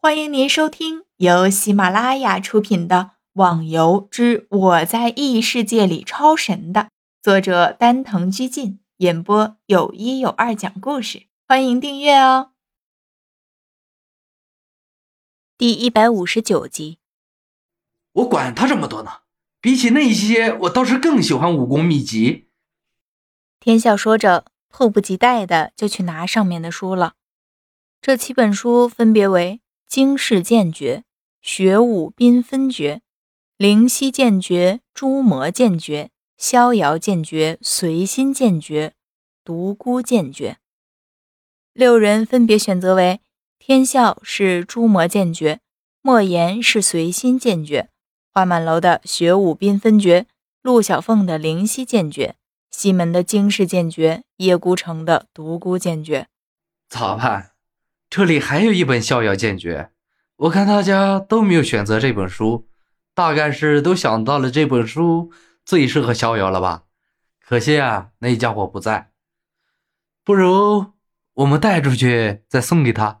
欢迎您收听由喜马拉雅出品的《网游之我在异世界里超神》的作者丹藤居进演播，有一有二讲故事。欢迎订阅哦。第一百五十九集，我管他这么多呢，比起那些，我倒是更喜欢武功秘籍。天笑说着，迫不及待的就去拿上面的书了。这七本书分别为。惊世剑诀、雪舞缤纷诀、灵犀剑诀、诛魔剑诀、逍遥剑诀、随心剑诀、独孤剑诀。六人分别选择为：天笑是诛魔剑诀，莫言是随心剑诀，花满楼的雪舞缤纷诀，陆小凤的灵犀剑诀，西门的惊世剑诀，叶孤城的独孤剑诀。咋办？这里还有一本《逍遥剑诀》，我看大家都没有选择这本书，大概是都想到了这本书最适合逍遥了吧？可惜啊，那家伙不在。不如我们带出去再送给他。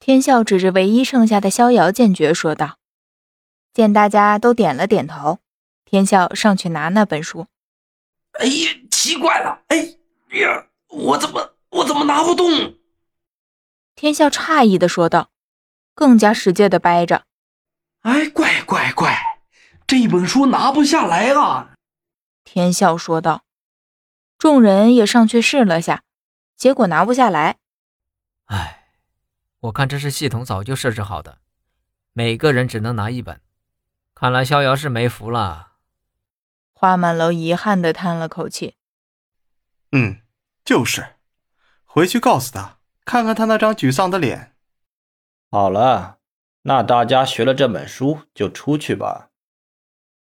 天笑指着唯一剩下的《逍遥剑诀》说道。见大家都点了点头，天笑上去拿那本书。哎呀，奇怪了！哎呀，我怎么我怎么拿不动？天笑诧异的说道，更加使劲的掰着。哎，怪怪怪，这本书拿不下来啊！天笑说道。众人也上去试了下，结果拿不下来。哎，我看这是系统早就设置好的，每个人只能拿一本。看来逍遥是没福了。花满楼遗憾的叹了口气。嗯，就是，回去告诉他。看看他那张沮丧的脸。好了，那大家学了这本书就出去吧。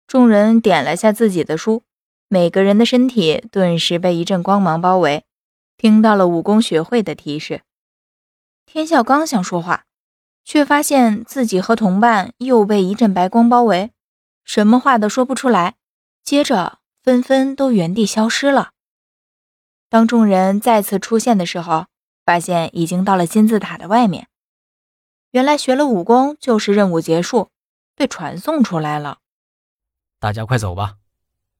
众人点了下自己的书，每个人的身体顿时被一阵光芒包围。听到了武功学会的提示，天笑刚想说话，却发现自己和同伴又被一阵白光包围，什么话都说不出来。接着纷纷都原地消失了。当众人再次出现的时候。发现已经到了金字塔的外面。原来学了武功就是任务结束，被传送出来了。大家快走吧，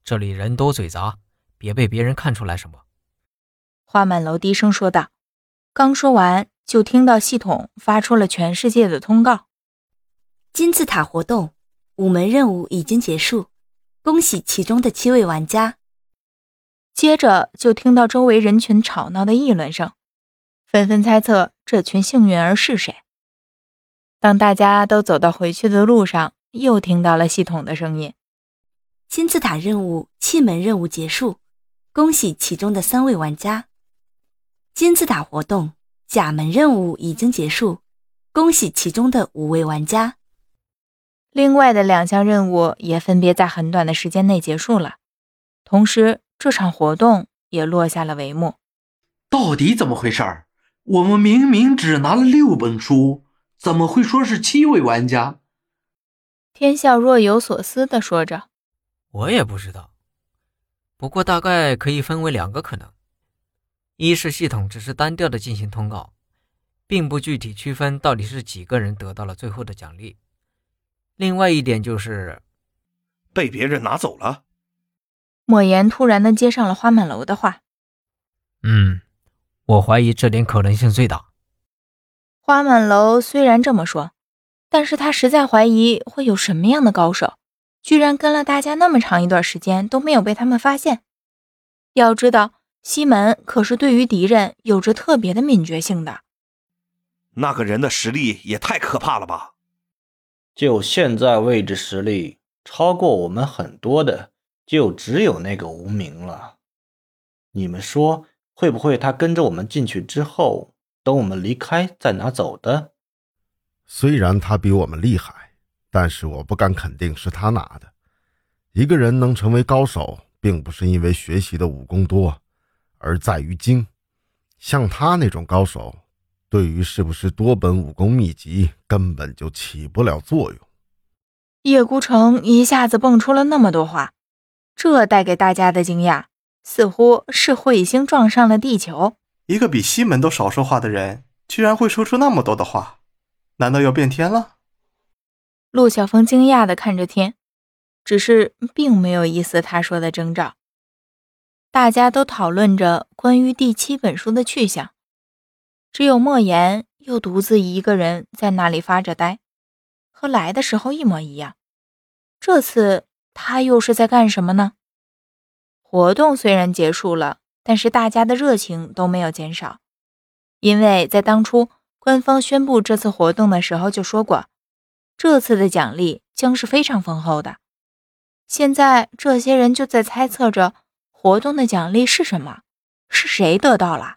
这里人多嘴杂，别被别人看出来什么。花满楼低声说道。刚说完，就听到系统发出了全世界的通告：金字塔活动五门任务已经结束，恭喜其中的七位玩家。接着就听到周围人群吵闹的议论声。纷纷猜测这群幸运儿是谁。当大家都走到回去的路上，又听到了系统的声音：“金字塔任务气门任务结束，恭喜其中的三位玩家。金字塔活动甲门任务已经结束，恭喜其中的五位玩家。另外的两项任务也分别在很短的时间内结束了，同时这场活动也落下了帷幕。到底怎么回事儿？”我们明明只拿了六本书，怎么会说是七位玩家？天笑若有所思的说着：“我也不知道，不过大概可以分为两个可能：一是系统只是单调的进行通告，并不具体区分到底是几个人得到了最后的奖励；另外一点就是被别人拿走了。”莫言突然的接上了花满楼的话：“嗯。”我怀疑这点可能性最大。花满楼虽然这么说，但是他实在怀疑会有什么样的高手，居然跟了大家那么长一段时间都没有被他们发现。要知道，西门可是对于敌人有着特别的敏觉性的。那个人的实力也太可怕了吧！就现在位置实力超过我们很多的，就只有那个无名了。你们说？会不会他跟着我们进去之后，等我们离开再拿走的？虽然他比我们厉害，但是我不敢肯定是他拿的。一个人能成为高手，并不是因为学习的武功多，而在于精。像他那种高手，对于是不是多本武功秘籍根本就起不了作用。叶孤城一下子蹦出了那么多话，这带给大家的惊讶。似乎是彗星撞上了地球。一个比西门都少说话的人，居然会说出那么多的话，难道要变天了？陆小峰惊讶地看着天，只是并没有一丝他说的征兆。大家都讨论着关于第七本书的去向，只有莫言又独自一个人在那里发着呆，和来的时候一模一样。这次他又是在干什么呢？活动虽然结束了，但是大家的热情都没有减少，因为在当初官方宣布这次活动的时候就说过，这次的奖励将是非常丰厚的。现在这些人就在猜测着。活动的奖励是什么？是谁得到了？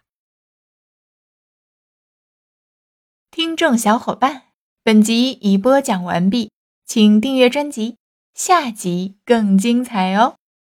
听众小伙伴，本集已播讲完毕，请订阅专辑，下集更精彩哦！